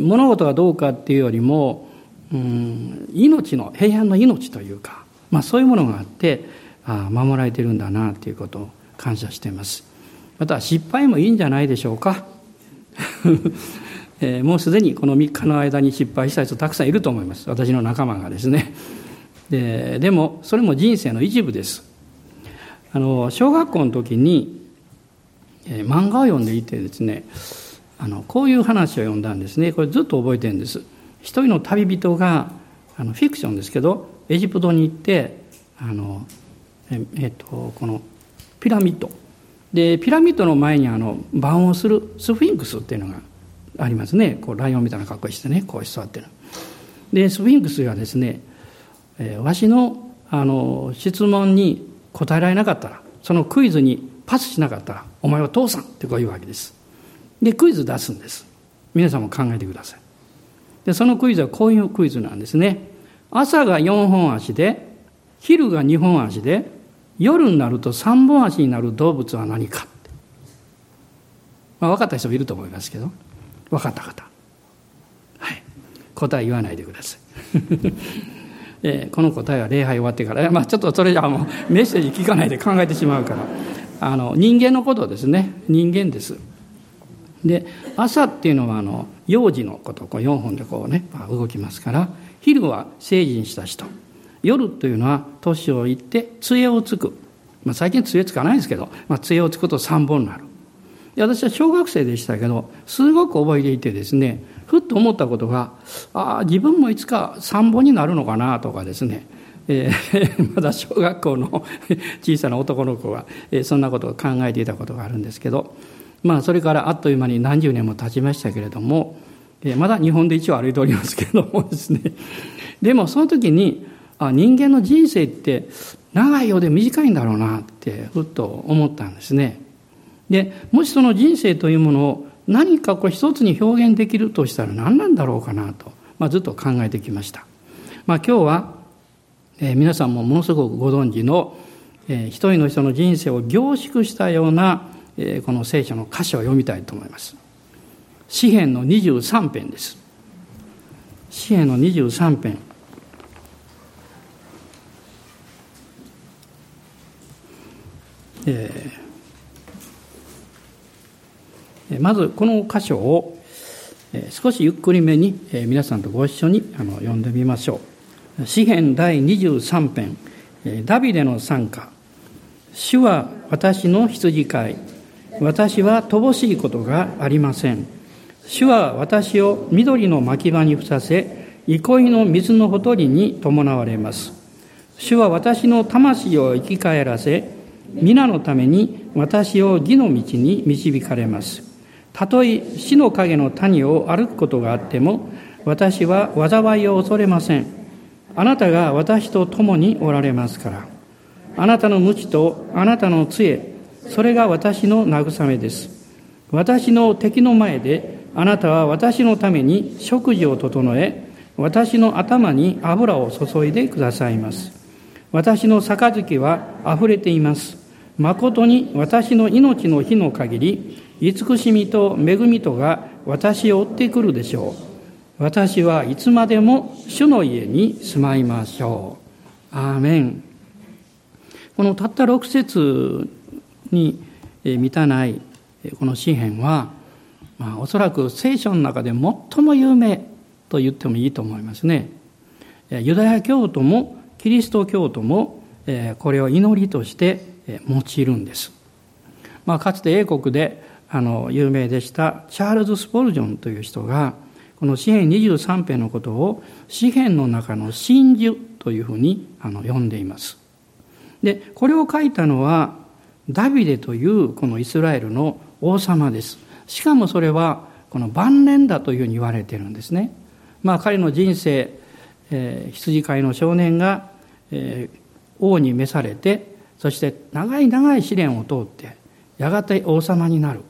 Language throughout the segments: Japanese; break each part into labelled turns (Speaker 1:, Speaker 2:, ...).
Speaker 1: 物事がどうかっていうよりも、うん、命の平安の命というか、まあ、そういうものがあってあ守られてるんだなということを感謝しています。また失敗もいいんじゃないでしょうか、えー、もうすでにこの3日の間に失敗した人たくさんいると思います。私の仲間がですね。ででもそれも人生の一部です。あの小学校の時に、えー、漫画を読んでいてですねあのこういう話を読んだんですね。これずっと覚えてるんです。一人の旅人があのフィクションですけどエジプトに行ってあのええっとこのピラミッド。でピラミッドの前にあの晩をするスフィンクスっていうのがありますね。こうライオンみたいな格好してねこう座ってる。でスフィンクスがですねえー、わしのあの質問に答えられなかったらそのクイズにパスしなかったらお前は父さんってこう言うわけです。でクイズ出すんです。皆さんも考えてください。でそのクイズはこういうクイズなんですね。朝が4本足で昼が2本足で夜になると3本足になる動物は何か。まあ、分かった人もいると思いますけど。分かった方。はい。答え言わないでください。え、この答えは礼拝終わってから、まあ、ちょっとそれじゃもうメッセージ聞かないで考えてしまうから。あの人間のことですね。人間です。で朝っていうのはあの幼児のことこう4本でこうね動きますから昼は成人した人。夜というのは年をいって杖をつく、まあ、最近杖つかないですけど、まあ、杖をつくと3本になる。私は小学生でしたけどすごく覚えていてですねふっと思ったことがああ自分もいつか参謀になるのかなとかですね、えー、まだ小学校の 小さな男の子が、え、そんなことを考えていたことがあるんですけどまあそれからあっという間に何十年も経ちましたけれども、え、まだ日本で一応歩いておりますけれどもですね でもその時にあ人間の人生って長いようで短いんだろうなってふっと思ったんですね。でもしその人生というものを何かこう一つに表現できるとしたら何なんだろうかなと、まあ、ずっと考えてきました。まあ、今日は、えー、皆さんもものすごくご存知の、えー、一人の人の人生を凝縮したような、この聖書の歌詞を読みたいと思います。詩篇の23編です。詩篇の23編。えーまずこの箇所を少しゆっくりめに皆さんとご一緒に読んでみましょう。詩編第23編、ダビデの賛歌。主は私の羊飼い。私は乏しいことがありません。主は私を緑の牧場にふさせ、憩いの水のほとりに伴われます。主は私の魂を生き返らせ、皆のために私を義の道に導かれます。たとえ死の影の谷を歩くことがあっても、私は災いを恐れません。あなたが私と共におられますから。あなたの無知とあなたの杖、それが私の慰めです。私の敵の前で、あなたは私のために食事を整え、私の頭に油を注いでくださいます。私の杯は溢れています。誠に私の命の日の限り、慈しみと恵みとが私を追ってくるでしょう。私はいつまでも主の家に住まいましょう。アーメン。このたった6節に満たないこの詩篇は、まあ、おそらく聖書の中で最も有名と言ってもいいと思いますね。ユダヤ教徒もキリスト教徒もこれを祈りとして用いるんです。まあ、かつて英国であの有名でしたチャールズ・スポルジョンという人がこの詩篇23編のことを詩篇の中の真珠というふうにあの呼んでいます。でこれを書いたのはダビデというこのイスラエルの王様です。しかもそれはこの晩年だというふうに言われてるんですね。まあ彼の人生、えー、羊飼いの少年が、えー、王に召されてそして長い長い試練を通ってやがて王様になる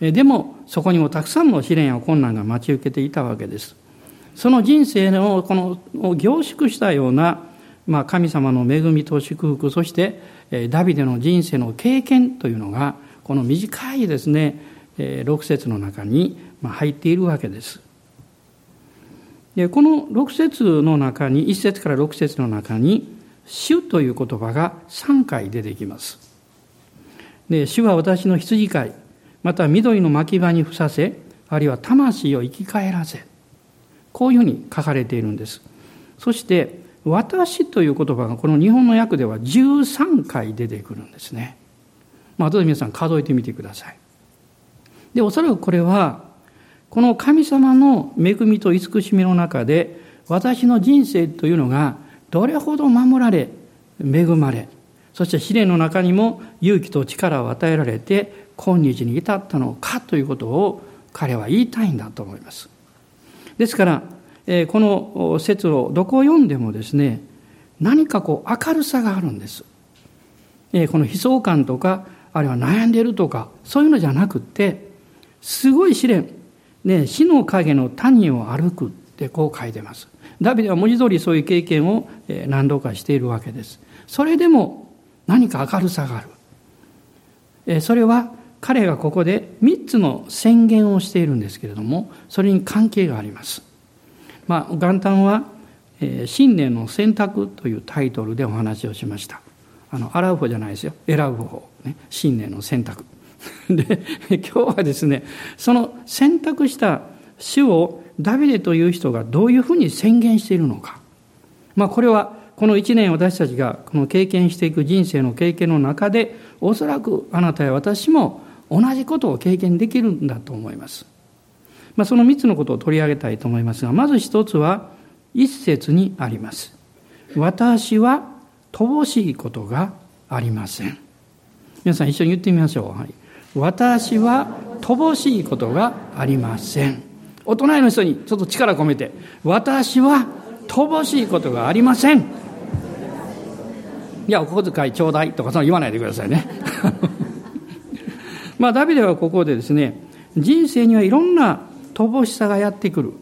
Speaker 1: え。でもそこにもたくさんの試練や困難が待ち受けていたわけです。その人生のこの凝縮したような、まあ、神様の恵みと祝福そしてダビデの人生の経験というのがこの短いですね6節の中に入っているわけです。でこの6節の中に1節から6節の中に「主」という言葉が3回出てきますで主は私の羊飼いまた緑の牧場にふさせあるいは魂を生き返らせこういうふうに書かれているんですそして「私」という言葉がこの日本の訳では13回出てくるんですねまあ後で皆さん数えてみてくださいでおそらくこれはこの神様の恵みと慈しみの中で私の人生というのがどれほど守られ恵まれそして試練の中にも勇気と力を与えられて今日に至ったのかということを彼は言いたいんだと思います。ですから、この説をどこを読んでもですね、何かこう明るさがあるんです。この悲壮感とか、あるいは悩んでるとか、そういうのじゃなくって、すごい試練、ね、死の影の谷を歩くってこう書いてます。ダビデは文字通りそういう経験を何度かしているわけです。それでも何か明るさがある。それは彼がここで3つの宣言をしているんですけれども、それに関係があります。まあ、元旦は、えー、新年の選択というタイトルでお話をしました。あの、洗う方じゃないですよ。選ぶ方。ね。新年の選択。で、今日はですね、その選択した主をダビデという人がどういうふうに宣言しているのか。まあ、これはこの一年私たちがこの経験していく人生の経験の中で、おそらくあなたや私も同じことを経験できるんだと思います。まあ、その3つのことを取り上げたいと思いますが、まず一つは一節にあります。私は乏しいことがありません。皆さん一緒に言ってみましょう。はい、私は乏しいことがありません。お隣の人にちょっと力込めて、私は乏しいことがありません。いや、お小遣いちょうだいとかその言わないでくださいね。まあ、ダビデはここでですね、人生にはいろんな乏しさがやってくる。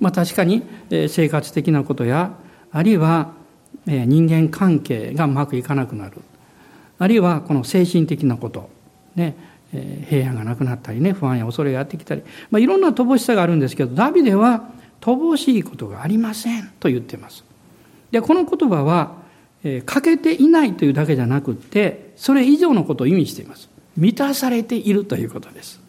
Speaker 1: まあ、確かに生活的なことや、あるいは人間関係がうまくいかなくなる。あるいはこの精神的なこと。ね、平安がなくなったりね、不安や恐れがやってきたり。まあ、いろんな乏しさがあるんですけど、ダビデは乏しいことがありませんと言っています。で、この言葉は、欠けていないというだけじゃなくて、それ以上のことを意味しています。満たされているということです。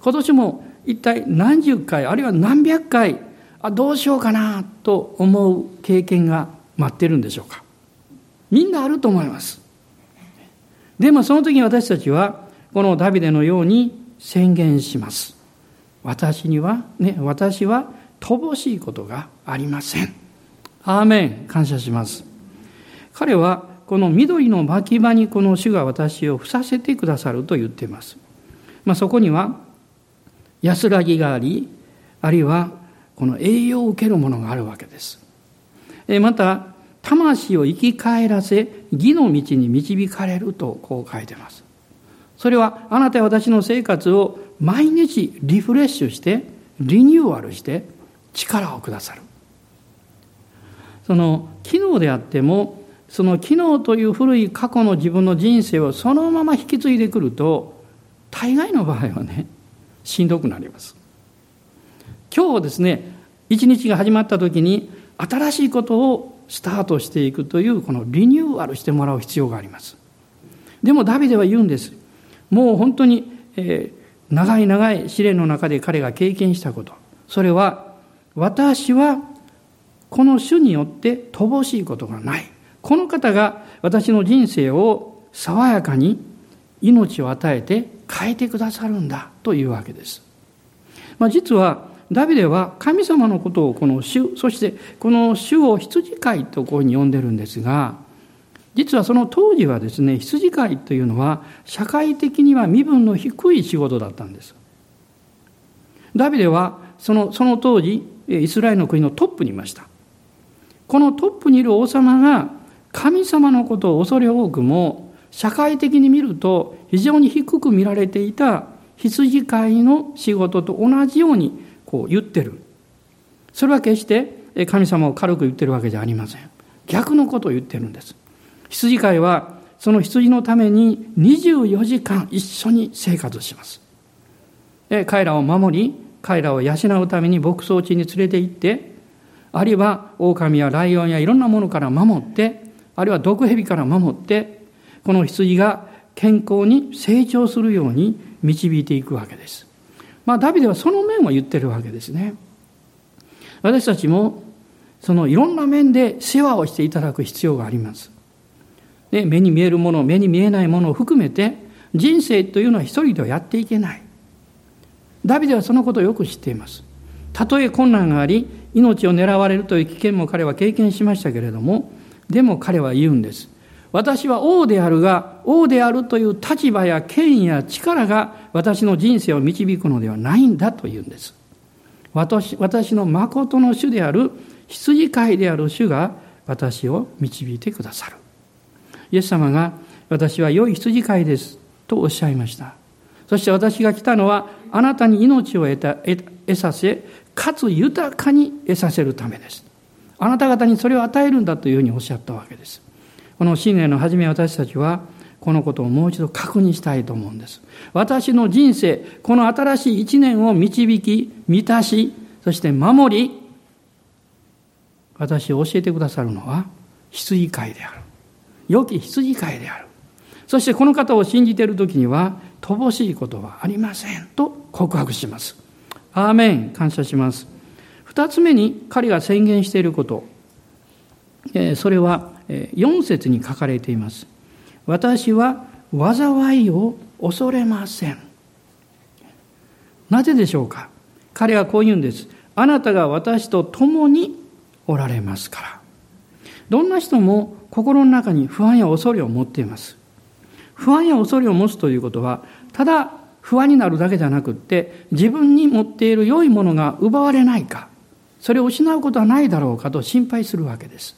Speaker 1: 今年も一体何十回、あるいは何百回、あどうしようかなと思う経験が待ってるんでしょうか。みんなあると思います。でもその時に私たちは、このダビデのように宣言します。私には、ね、私は乏しいことがありません。アーメン。感謝します。彼はこの緑の牧場にこの主が私をふさせてくださると言っています。まあ、そこには安らぎがあり、あるいはこの栄養を受けるものがあるわけです。また、魂を生き返らせ、義の道に導かれるとこう書いてます。それはあなたや私の生活を毎日リフレッシュして、リニューアルして力をくださる。その、昨日であっても、その昨日という古い過去の自分の人生をそのまま引き継いでくると、大概の場合はね、しんどくなります。今日ですね、一日が始まった時に新しいことをスタートしていくというこのリニューアルしてもらう必要があります。でもダビデは言うんです。もう本当に、えー、長い長い試練の中で彼が経験したこと。それは私はこの主によって乏しいことがない。この方が私の人生を爽やかに命を与えて変えてくださるんだというわけです。まあ、実はダビデは神様のことをこの主、そしてこの主を羊飼いとこういうふうに呼んでるんですが、実はその当時はですね、羊飼いというのは社会的には身分の低い仕事だったんです。ダビデはそのその当時、イスラエルの国のトップにいました。このトップにいる王様が神様のことを恐れ多くも、社会的に見ると非常に低く見られていた羊飼いの仕事と同じようにこう言ってる。それは決して神様を軽く言ってるわけじゃありません。逆のことを言ってるんです。羊飼いはその羊のために24時間一緒に生活します。彼らを守り、彼らを養うために牧草地に連れて行って、あるいは狼やライオンやいろんなものから守って、あるいは毒蛇から守って、この羊が健康に成長するように導いていくわけです。まあ、ダビデはその面を言ってるわけですね。私たちも、そのいろんな面で世話をしていただく必要があります。で目に見えるもの、目に見えないものを含めて、人生というのは一人ではやっていけない。ダビデはそのことをよく知っています。たとえ困難があり、命を狙われるという危険も彼は経験しましたけれども、でも彼は言うんです。私は王であるが、王であるという立場や権威や力が私の人生を導くのではないんだと言うんです。私私の誠の主である羊飼いである主が私を導いてくださる。イエス様が私は良い羊飼いですとおっしゃいました。そして私が来たのはあなたに命を得た得させ、かつ豊かに得させるためです。あなた方にそれを与えるんだというふうにおっしゃったわけです。この新年の初め私たちはこのことをもう一度確認したいと思うんです。私の人生、この新しい一年を導き、満たし、そして守り、私を教えてくださるのは羊飼いである。良き羊飼いである。そしてこの方を信じている時には乏しいことはありませんと告白します。アーメン感謝します。二つ目に彼が宣言していること、えそれは4節に書かれています。私は災いを恐れません。なぜでしょうか？彼はこう言うんです。あなたが私と共におられますから。どんな人も心の中に不安や恐れを持っています。不安や恐れを持つということは、ただ不安になるだけじゃなくって、自分に持っている良いものが奪われないか、それを失うことはないだろうかと心配するわけです。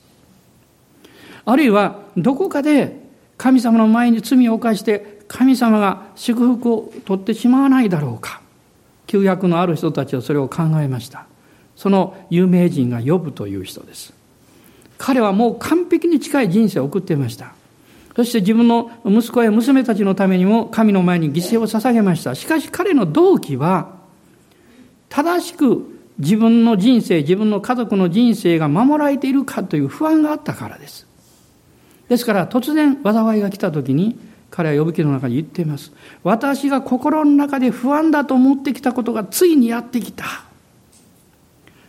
Speaker 1: あるいは、どこかで神様の前に罪を犯して、神様が祝福を取ってしまわないだろうか。旧約のある人たちはそれを考えました。その有名人が呼ぶという人です。彼はもう完璧に近い人生を送っていました。そして自分の息子や娘たちのためにも神の前に犠牲を捧げました。しかし彼の動機は、正しく自分の人生、自分の家族の人生が守られているかという不安があったからです。ですから突然災いが来た時に彼は呼ぶ記の中に言っています。私が心の中で不安だと思ってきたことがついにやってきた。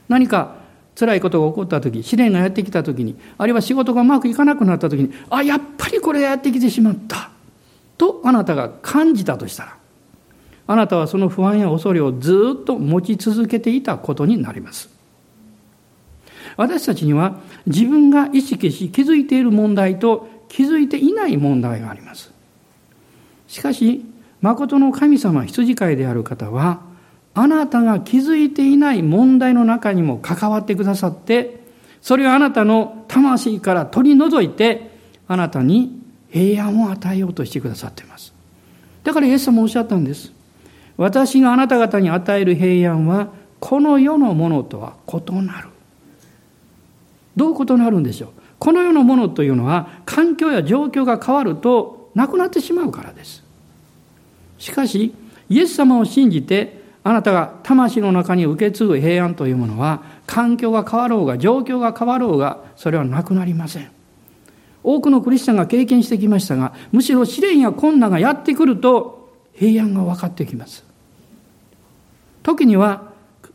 Speaker 1: 何か辛いことが起こった時、試練がやってきた時に、あるいは仕事がうまくいかなくなった時に、あ、やっぱりこれやってきてしまった。とあなたが感じたとしたら、あなたはその不安や恐れをずっと持ち続けていたことになります。私たちには自分が意識し気づいている問題と気づいていない問題があります。しかし、誠の神様羊飼いである方は、あなたが気づいていない問題の中にも関わってくださって、それをあなたの魂から取り除いて、あなたに平安を与えようとしてくださっています。だからイエス様おっしゃったんです。私があなた方に与える平安は、この世のものとは異なる。どう異なるんでしょう。この世のものというのは環境や状況が変わるとなくなってしまうからです。しかしイエス様を信じてあなたが魂の中に受け継ぐ平安というものは環境が変わろうが状況が変わろうがそれはなくなりません。多くのクリスチャンが経験してきましたがむしろ試練や困難がやってくると平安が分かってきます。時には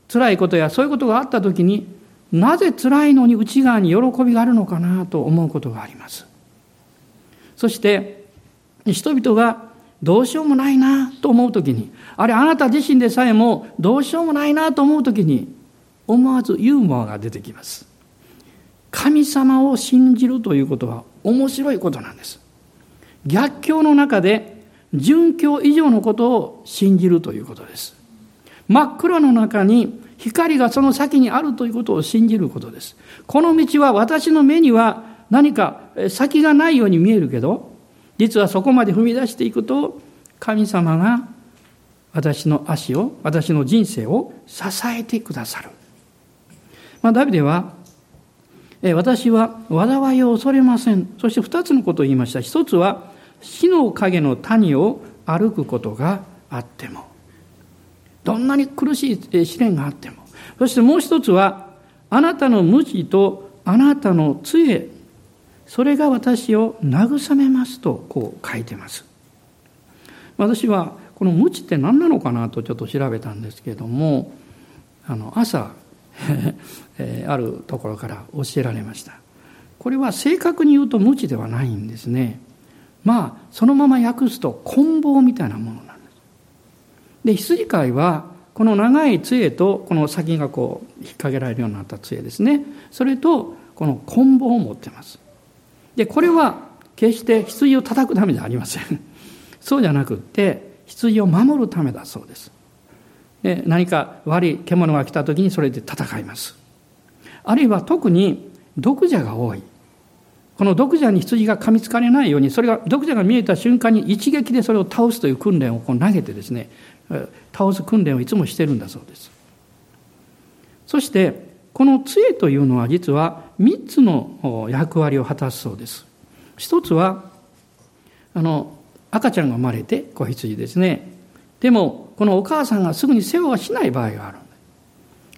Speaker 1: 辛いことやそういうことがあった時になぜ辛いのに内側に喜びがあるのかなと思うことがあります。そして、人々がどうしようもないなと思うときに、あれあなた自身でさえもどうしようもないなと思うときに、思わずユーモアが出てきます。神様を信じるということは面白いことなんです。逆境の中で殉教以上のことを信じるということです。真っ暗の中に光がその先にあるということを信じることです。この道は私の目には何か先がないように見えるけど、実はそこまで踏み出していくと、神様が私の足を、私の人生を支えてくださる。まあ、ダビデは、私は災いを恐れません。そして二つのことを言いました。一つは、死の影の谷を歩くことがあっても。どんなに苦しい試練があっても。そしてもう一つは、あなたの無知とあなたの杖、それが私を慰めますと、こう書いてます。私は、この無知って何なのかなとちょっと調べたんですけれども、あの、朝、あるところから教えられました。これは正確に言うと無知ではないんですね。まあ、そのまま訳すと、棍棒みたいなもので。羊飼いは、この長い杖と、この先がこう、引っ掛けられるようになった杖ですね。それと、この棍棒を持ってます。で、これは、決して羊を叩くためじゃありません。そうじゃなくって、羊を守るためだそうです。で何か悪い獣が来た時にそれで戦います。あるいは特に毒蛇が多い。この毒蛇に羊が噛みつかれないように、それが毒蛇が見えた瞬間に一撃でそれを倒すという訓練をこう投げてですね、倒す訓練をいつもしてるんだそうです。そして、この杖というのは実は3つの役割を果たすそうです。一つは、あの、赤ちゃんが生まれて子羊ですね。でも、このお母さんがすぐに世話をしない場合があ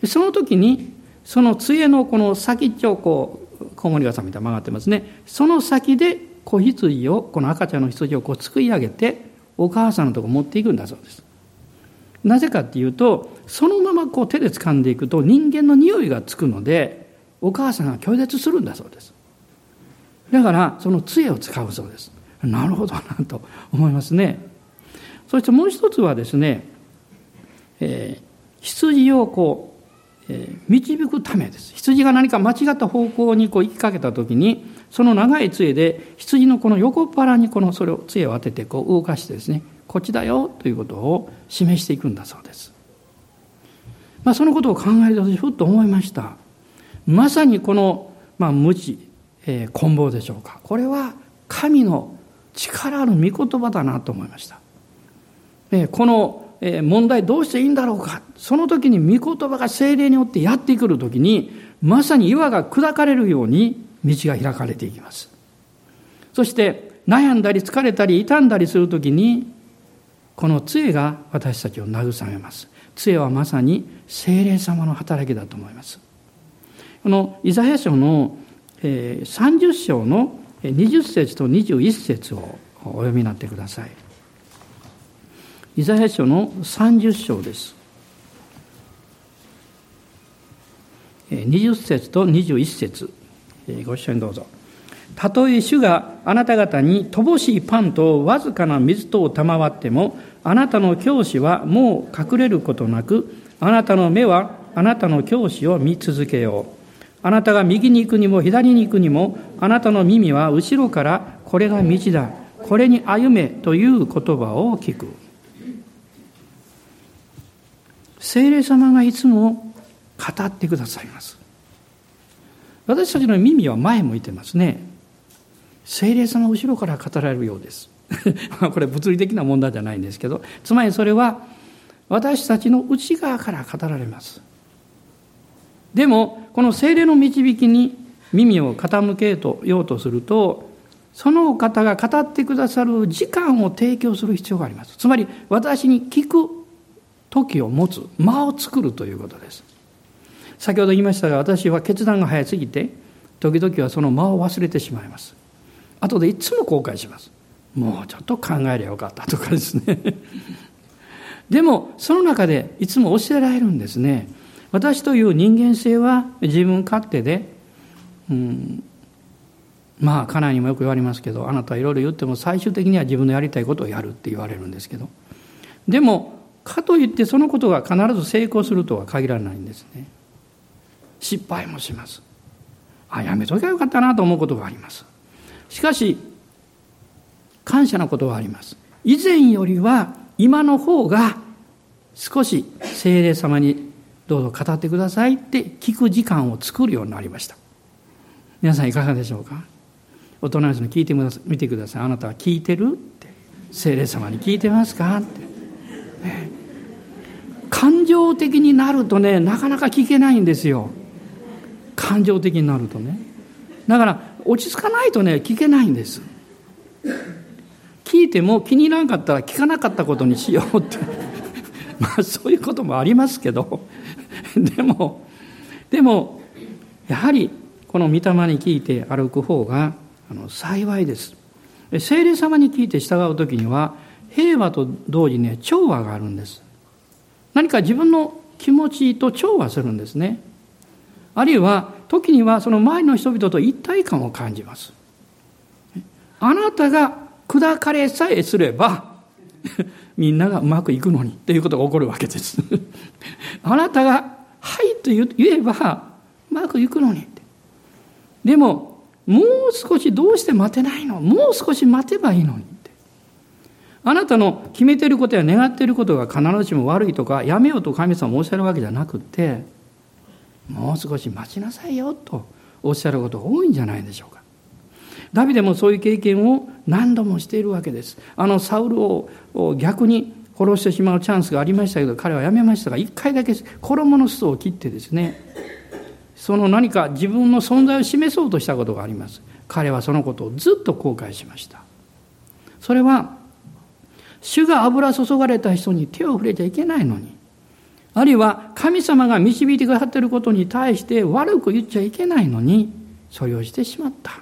Speaker 1: る。その時に、その杖のこの先っちょこう、コウモリ傘みたいに曲がってますね。その先で子羊を、この赤ちゃんの羊をこう作り上げて、お母さんのとこ持っていくんだそうです。なぜかっていうと、そのままこう手で掴んでいくと人間の匂いがつくので、お母さんが拒絶するんだそうです。だから、その杖を使うそうです。なるほどなと思いますね。そしてもう一つはですね、えー、羊をこう、えー、導くためです。羊が何か間違った方向にこう行きかけた時に、その長い杖で羊のこの横っ腹にこのそれを杖を当ててこう動かしてですね、こっちだよということを示していくんだそうです。まあ、そのことを考えるとふっと思いました。まさにこの、まあ、無知、えー、棍棒でしょうか。これは神の力ある御言葉だなと思いました。この問題どうしていいんだろうか。その時に御言葉が精霊によってやってくる時に、まさに岩が砕かれるように道が開かれていきます。そして悩んだり疲れたり傷んだりする時に、この杖が私たちを慰めます。杖はまさに精霊様の働きだと思います。このイザヤ書の30章の20節と21節をお読みになってください。イザヤ書の30章です。20節と21節ご一緒にどうぞ。たとえ主があなた方に乏しいパンとわずかな水とを賜っても、あなたの教師はもう隠れることなく、あなたの目はあなたの教師を見続けよう。あなたが右に行くにも左に行くにも、あなたの耳は後ろからこれが道だ。これに歩めという言葉を聞く。聖霊様がいつも語ってくださいます。私たちの耳は前向いてますね。聖霊様後ろから語られるようです。これ物理的な問題じゃないんですけど、つまりそれは私たちの内側から語られます。でも、この聖霊の導きに耳を傾けようとすると、その方が語ってくださる時間を提供する必要があります。つまり、私に聞く時を持つ間を作るということです先ほど言いましたが私は決断が早すぎて時々はその間を忘れてしまいます後でいつも後悔します。もうちょっと考えりゃよかったとかですね。でもその中でいつも教えられるんですね。私という人間性は自分勝手で、うん、まあ家内にもよく言われますけどあなたはいろいろ言っても最終的には自分のやりたいことをやるって言われるんですけど。でもかといってそのことが必ず成功するとは限らないんですね。失敗もします。あやめときゃよかったなと思うことがあります。しかし感謝のことはあります。以前よりは今の方が少し精霊様にどうぞ語ってくださいって聞く時間を作るようになりました。皆さんいかがでしょうか？お隣の人に聞いてみてください。あなたは聞いてる？って。精霊様に聞いてますか？って、ね、感情的になるとねなかなか聞けないんですよ。感情的になるとね。だから落ち着かないとね聞けないんです。聞いても気に入らなかったら聞かなかったことにしようって。まあそういうこともありますけど。でもでもやはりこの御霊に聞いて歩く方があの幸いです。聖霊様に聞いて従う時には平和と同時に、ね、調和があるんです。何か自分の気持ちと調和するんですね。あるいは時にはその周りの人々と一体感を感じます。あなたが砕かれさえすれば みんながうまくいくのにということが起こるわけです。あなたが「はい」と言えばうまくいくのにって。でももう少しどうして待てないの？もう少し待てばいいのにって。あなたの決めてることや願っていることが必ずしも悪いとかやめようと神様おっしゃるわけじゃなくてもう少し待ちなさいよとおっしゃることが多いんじゃないでしょうか。ダビデもそういう経験を何度もしているわけです。あのサウルを逆に殺してしまうチャンスがありましたけど彼はやめましたが一回だけ衣の裾を切ってですねその何か自分の存在を示そうとしたことがあります。彼はそのことをずっと後悔しました。それは主が油注がれた人に手を触れちゃいけないのにあるいは神様が導いてくださっていることに対して悪く言っちゃいけないのにそれをしてしまった。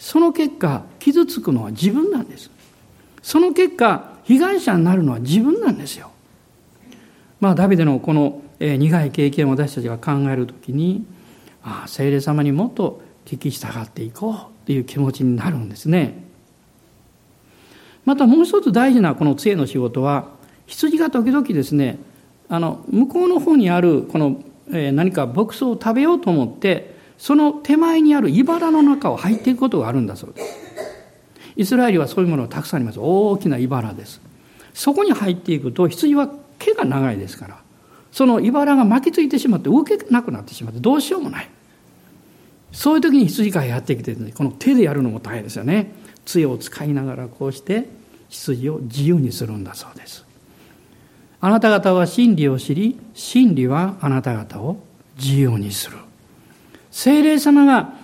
Speaker 1: その結果傷つくのは自分なんです。その結果被害者になるのは自分なんですよ。まあダビデのこの苦い経験を私たちが考える時にああ聖霊様にもっと聞き従っていこうっていう気持ちになるんですね。またもう一つ大事なこの杖の仕事は羊が時々ですねあの向こうの方にあるこの、え、何か牧草を食べようと思ってその手前にある茨の中を入っていくことがあるんだそうです。イスラエルはそういうものがたくさんあります。大きな茨です。そこに入っていくと羊は毛が長いですからその茨が巻きついてしまって動けなくなってしまってどうしようもないそういう時に羊飼いやってきて、この手でやるのも大変ですよね杖を使いながらこうして羊を自由にするんだそうですあなた方は真理を知り真理はあなた方を自由にする。精霊様が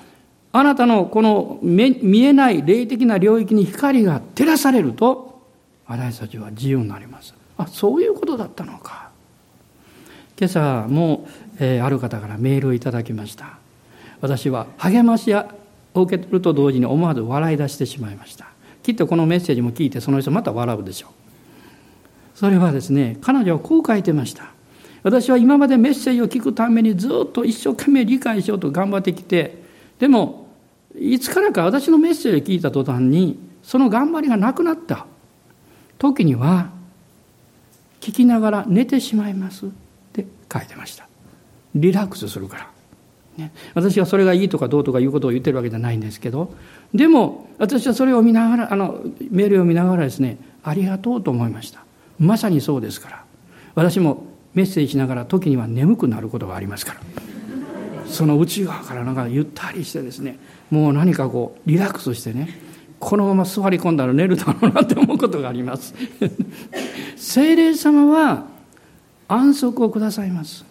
Speaker 1: あなたのこの見えない霊的な領域に光が照らされると私たちは自由になります。あそういうことだったのか。今朝も、えー、ある方からメールをいただきました。私は励ましを受け取ると同時に思わず笑い出してしまいました。きっとこのメッセージも聞いてその人また笑うでしょう。それはですね彼女はこう書いてました。私は今までメッセージを聞くためにずっと一生懸命理解しようと頑張ってきてでもいつからか私のメッセージを聞いた途端にその頑張りがなくなった。時には聞きながら寝てしまいます。って書いてました。リラックスするから、ね、私はそれがいいとかどうとかいうことを言ってるわけじゃないんですけどでも私はそれを見ながらあのメールを見ながらですねありがとうと思いました。まさにそうですから私もメッセージしながら時には眠くなることがありますからその内側からなんかゆったりしてですねもう何かこうリラックスしてねこのまま座り込んだら寝るだろうなって思うことがあります精霊様は安息をくださいます。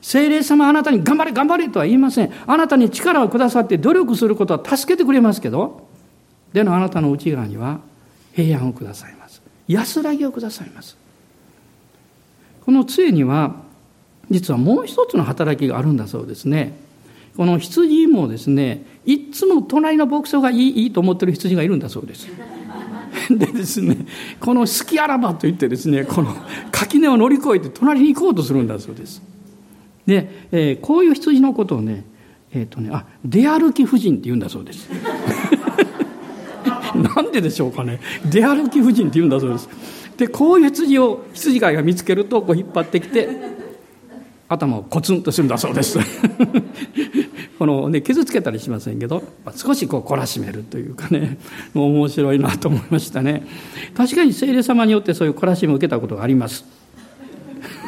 Speaker 1: 精霊様あなたに頑張れ頑張れとは言いません。あなたに力をくださって努力することは助けてくれますけど、でのあなたの内側には平安をくださいます。安らぎをくださいます。この杖には実はもう一つの働きがあるんだそうですね。この羊もですね、いつも隣の牧草がいいいいと思ってる羊がいるんだそうです。でですねこの好きあらばといってですねこの垣根を乗り越えて隣に行こうとするんだそうですで、えー、こういう羊のことをねえっ、ー、とねあ出歩き婦人って言うんだそうです なんででしょうかね出歩き婦人って言うんだそうですでこういう羊を羊飼いが見つけるとこう引っ張ってきて頭をコツンとするんだそうです このね、傷つけたりしませんけど、少しこう懲らしめるというかねもう、面白いなと思いましたね。確かに聖霊様によってそういう懲らしめを受けたことがあります。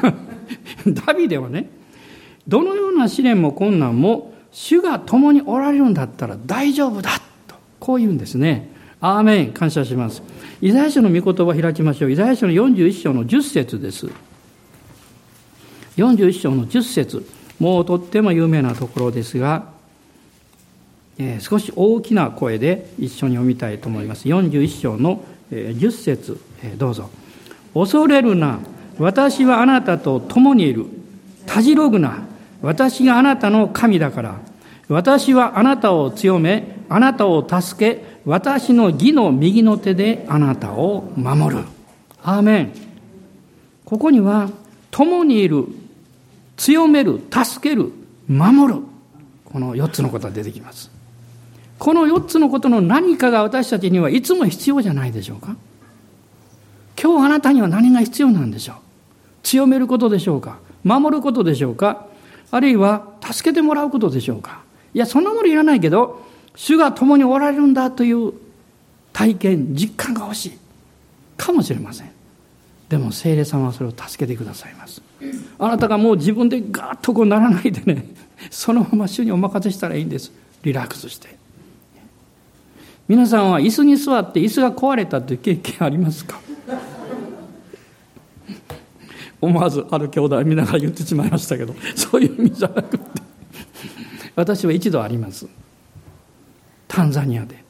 Speaker 1: ダビデはね、どのような試練も困難も、主が共におられるんだったら大丈夫だと、こう言うんですね。アーメン、感謝します。イザヤ書の御言葉を開きましょう。イザヤ書の41章の10節です。41章の10節もうとっても有名なところですが、えー、少し大きな声で一緒に読みたいと思います。41章の10節、えー、どうぞ。恐れるな、私はあなたと共にいる。たじろぐな。私があなたの神だから。私はあなたを強め、あなたを助け、私の義の右の手であなたを守る。アーメン。ここには、共にいる、強める、助ける、守る。この4つのことが出てきます。この4つのことの何かが私たちにはいつも必要じゃないでしょうか今日あなたには何が必要なんでしょう強めることでしょうか守ることでしょうかあるいは助けてもらうことでしょうかいや、そんなものいらないけど、主が共におられるんだという体験、実感が欲しい。かもしれません。でも聖霊様はそれを助けてくださいます。あなたがもう自分でガーッとこうならないでね、そのまま主にお任せしたらいいんです。リラックスして。皆さんは椅子に座って椅子が壊れたという経験ありますか？思わずある兄弟見ながら言ってしまいましたけどそういう意味じゃなくて私は一度ありますタンザニアで。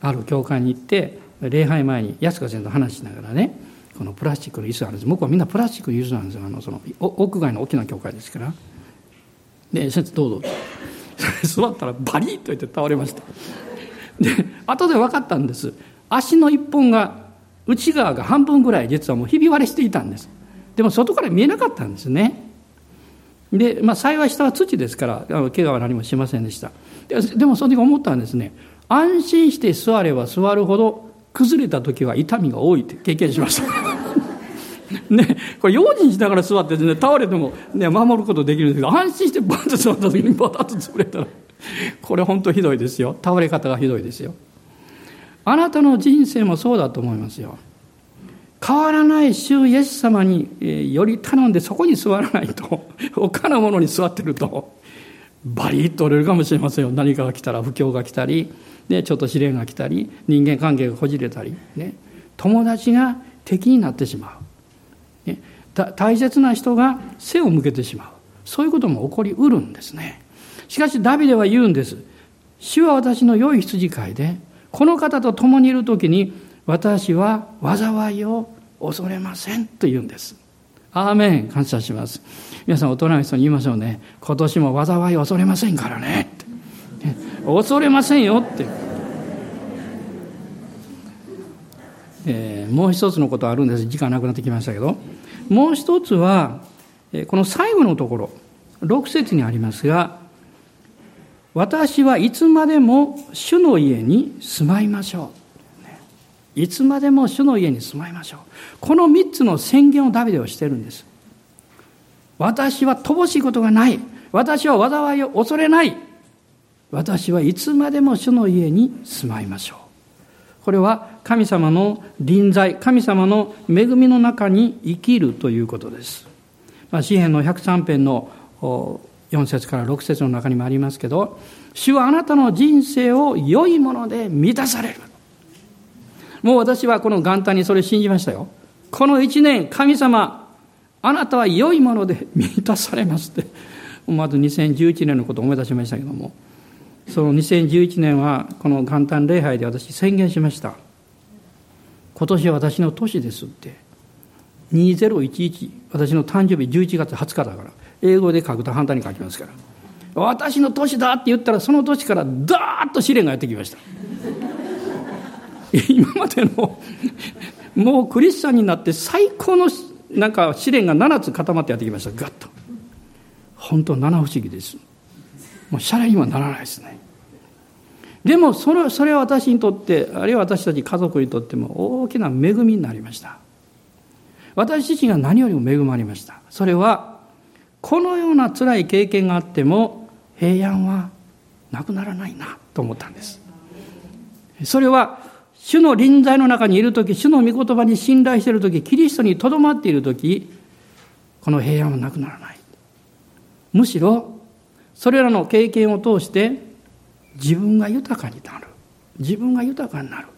Speaker 1: ある教会に行って礼拝前に安川先生と話しながらねこのプラスチックの椅子あるんです。僕はみんなプラスチックの椅子なんですよ。あのその屋外の大きな教会ですから。で先生どうぞ。座ったらバリッと言って倒れました。で後で分かったんです。足の一本が内側が半分ぐらい実はもうひび割れしていたんです。でも外から見えなかったんですね。で、まあ、幸い下は土ですから怪我は何もしませんでした。でもその時思ったんですね。安心して座れば座るほど崩れた時は痛みが多いって経験しました。ね、これ用心しながら座ってです、ね、倒れても、ね、守ることできるんですけど安心してバンと座った時にバタッと潰れた。らこれ本当ひどいですよ。倒れ方がひどいですよ。あなたの人生もそうだと思いますよ。変わらない主イエス様により頼んでそこに座らないと 他のものに座ってるとバリッと折れるかもしれませんよ。何かが来たら不況が来たり、ね、ちょっと試練が来たり人間関係がこじれたり、ね、友達が敵になってしまう、ね、大切な人が背を向けてしまう。そういうことも起こりうるんですね。しかしダビデは言うんです。主は私の良い羊飼いでこの方と共にいる時に私は災いを恐れませんと言うんです。アーメン感謝します。皆さん大人の人に言いましょうね。今年も災いを恐れませんからね。ね恐れませんよって。えー、もう一つのことあるんです。時間なくなってきましたけど。もう一つは、この最後のところ、6節にありますが、私はいつまでも主の家に住まいましょう。いつまでも主の家に住まいましょう。この3つの宣言をダビデはしてるんです。私は乏しいことがない。私は災いを恐れない。私はいつまでも主の家に住まいましょう。これは神様の臨在、神様の恵みの中に生きるということです。まあ、詩篇の103編の4節から6節の中にもありますけど、主はあなたの人生を良いもので満たされる。もう私はこの元旦にそれ信じましたよ。この一年、神様、あなたは良いもので満たされますって。まず2011年のことを思い出しましたけども、その2011年はこの元旦礼拝で私宣言しました。今年は私の年ですって。2011、私の誕生日11月20日だから、英語で書くと反対に書きますから。私の年だって言ったら、その年からダーッと試練がやってきました。今までのもうクリスチャンになって最高のなんか試練が7つ固まってやってきました。ガッと。本当七不思議です。もうシャレにはならないですね。でもそれそれは私にとってあるいは私たち家族にとっても大きな恵みになりました。私自身が何よりも恵まれました。それはこのような辛い経験があっても平安はなくならないなと思ったんです。それは主の臨在の中にいるとき、主の御言葉に信頼しているとき、キリストにとどまっているとき、この平安はなくならない。むしろ、それらの経験を通して、自分が豊かになる。自分が豊かになる。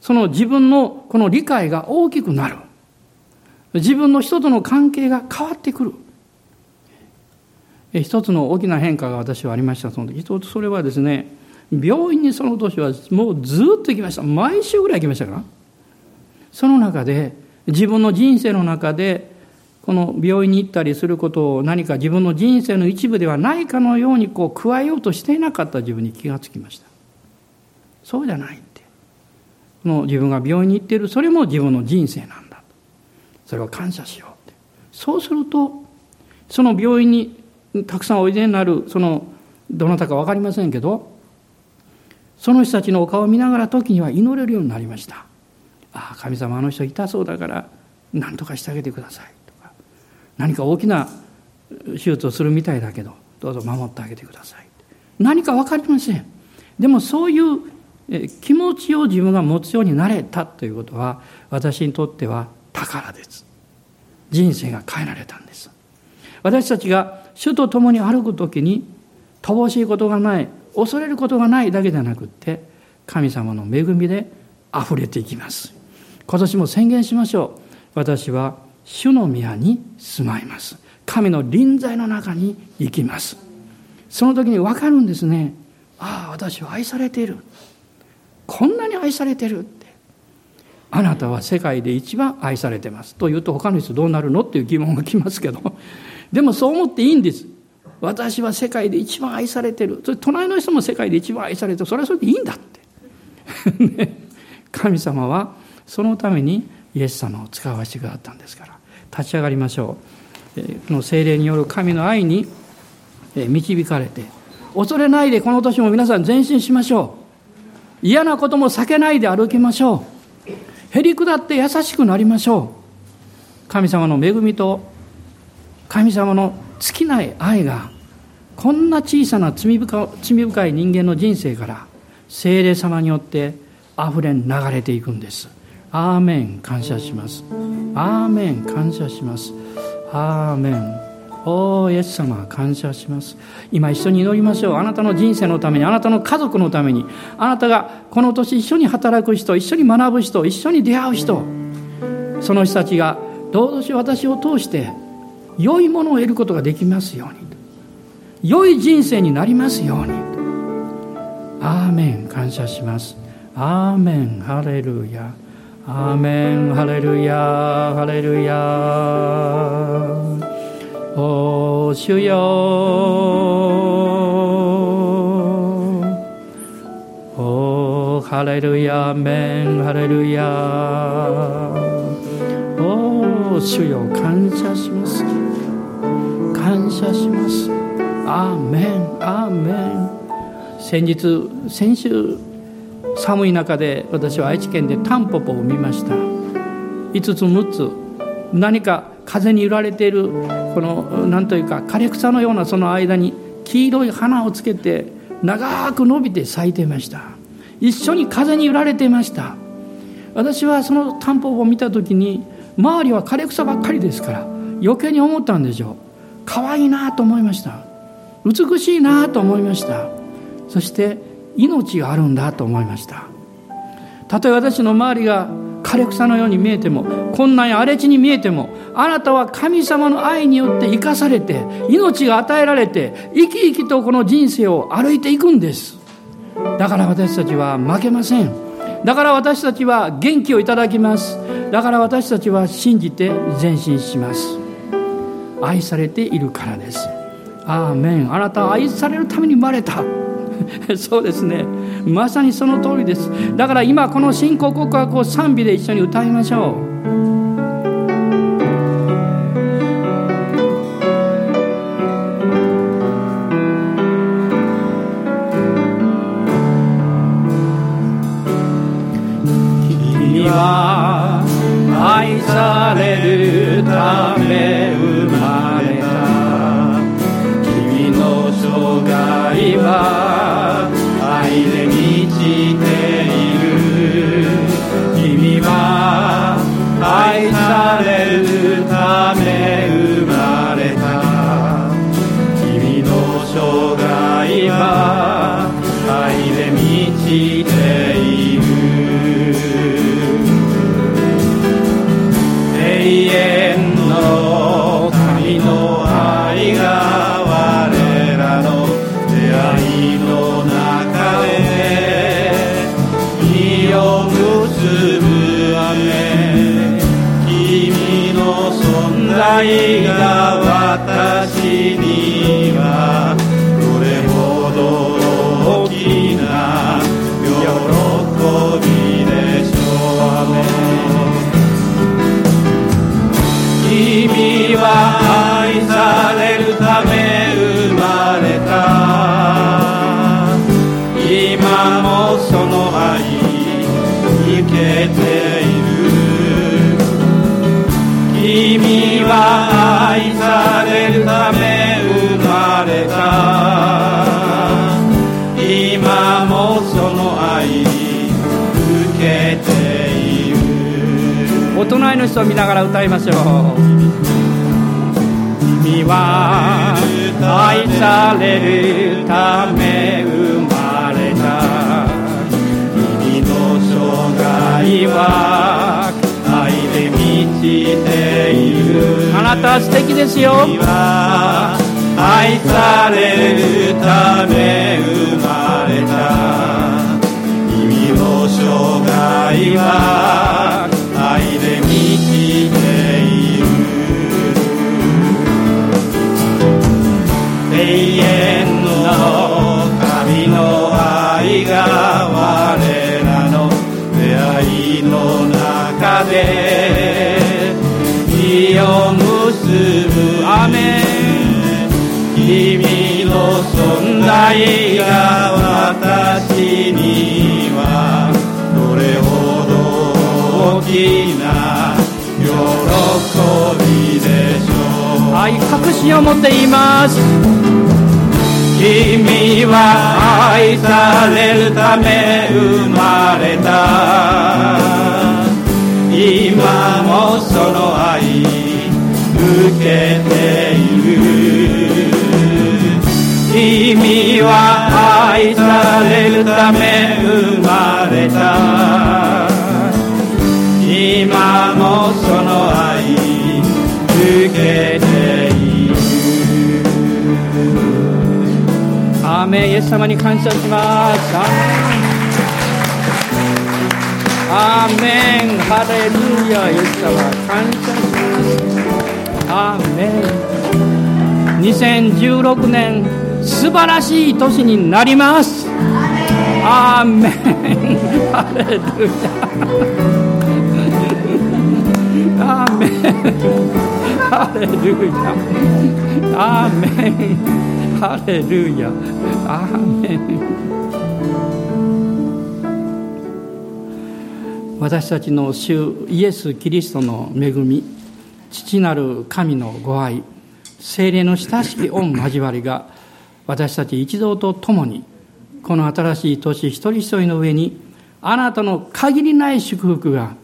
Speaker 1: その自分のこの理解が大きくなる。自分の人との関係が変わってくる。一つの大きな変化が私はありました。その一つそれはですね、病院にその年はもうずっと行きました。毎週ぐらい行きましたから。その中で自分の人生の中でこの病院に行ったりすることを何か自分の人生の一部ではないかのようにこう加えようとしていなかった。自分に気がつきました。そうじゃないって。この自分が病院に行っている。それも自分の人生なんだ。それを感謝しようって。そうするとその病院にたくさんおいでになるそのどなたか分かりませんけどその人たちのお顔を見ながら時には祈れるようになりました。ああ神様あの人痛そうだから何とかしてあげてください。とか何か大きな手術をするみたいだけどどうぞ守ってあげてください。何か分かりません。でもそういう気持ちを自分が持つようになれたということは私にとっては宝です。人生が変えられたんです。私たちが主と共に歩く時に乏しいことがない恐れることがないだけじゃなくって神様の恵みで溢れていきます。今年も宣言しましょう。私は主の宮に住まいます。神の臨在の中に行きます。その時に分かるんですね。ああ私は愛されている。こんなに愛されてるって。あなたは世界で一番愛されてます。と言うと他の人どうなるの？っていう疑問が来ますけど。でもそう思っていいんです。私は世界で一番愛されてる。それ隣の人も世界で一番愛されてる。それはそれでいいんだって。神様はそのためにイエス様を使わせてくださったんですから。立ち上がりましょう。この精霊による神の愛に導かれて恐れないでこの年も皆さん前進しましょう。嫌なことも避けないで歩きましょう。へり下って優しくなりましょう。神様の恵みと神様の尽きない愛がこんな小さな罪深罪深い人間の人生から精霊様によってあふれ流れていくんです。アーメン感謝します。アーメン感謝します。アーメン。おーイエス様感謝します。今一緒に祈りましょう。あなたの人生のためにあなたの家族のためにあなたがこの年一緒に働く人一緒に学ぶ人一緒に出会う人。その人たちがどうぞし私を通して良いものを得ることができますように。良い人生になりますように。アーメン。感謝します。アーメン。ハレルヤ。アーメン。ハレルヤ。ハレルヤ。お主よ。おハレルヤ。メン。ハレルヤ。お主よ。感謝します。感謝します。アーメン。アーメン。先日先週寒い中で私は愛知県でタンポポを見ました。5つ6つ。何か風に揺られているこの何というか枯れ草のようなその間に黄色い花をつけて長く伸びて咲いていました。一緒に風に揺られていました。私はそのタンポポを見た時に周りは枯れ草ばっかりですから余計に思ったんでしょう。可愛いなと思いました。美しいなと思いました。そして命があるんだと思いました。たとえ私の周りが枯れ草のように見えても困難や荒れ地に見えてもあなたは神様の愛によって生かされて命が与えられて生き生きとこの人生を歩いていくんです。だから私たちは負けません。だから私たちは元気をいただきます。だから私たちは信じて前進します。愛されているからです。アーメン。あなたは愛されるために生まれた。そうですね。まさにその通りです。だから今この信仰告白を賛美で一緒に歌いましょう。
Speaker 2: お隣の人を見ながら歌いましょう。君は愛されるため生まれた。君の生涯は愛で満ちている。あなたは素敵ですよ。愛されるため生まれた。君の生涯は愛で満ちている永遠の神の愛が我らの出会いの中で身を結ぶアメ君の存在が私にきな喜びでしょう。愛確信を持って言います。君は愛されるため生まれた。今もその愛受けている。君は愛されるため生まれた今もその愛受けている。アーメンイエス様に感謝します。アーメン。ハレルヤ。イエス様感謝します。アーメン。2016年素晴らしい年になります。アーメン。ハレルヤ。ハレルヤアーメン。ハレルヤアーメン。私たちの主イエス・キリストの恵み父なる神のご愛精霊の親しき御交わりが私たち一同と共にこの新しい年一人一人の上にあなたの限りない祝福が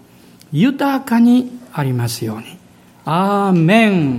Speaker 2: 豊かにありますように。アーメン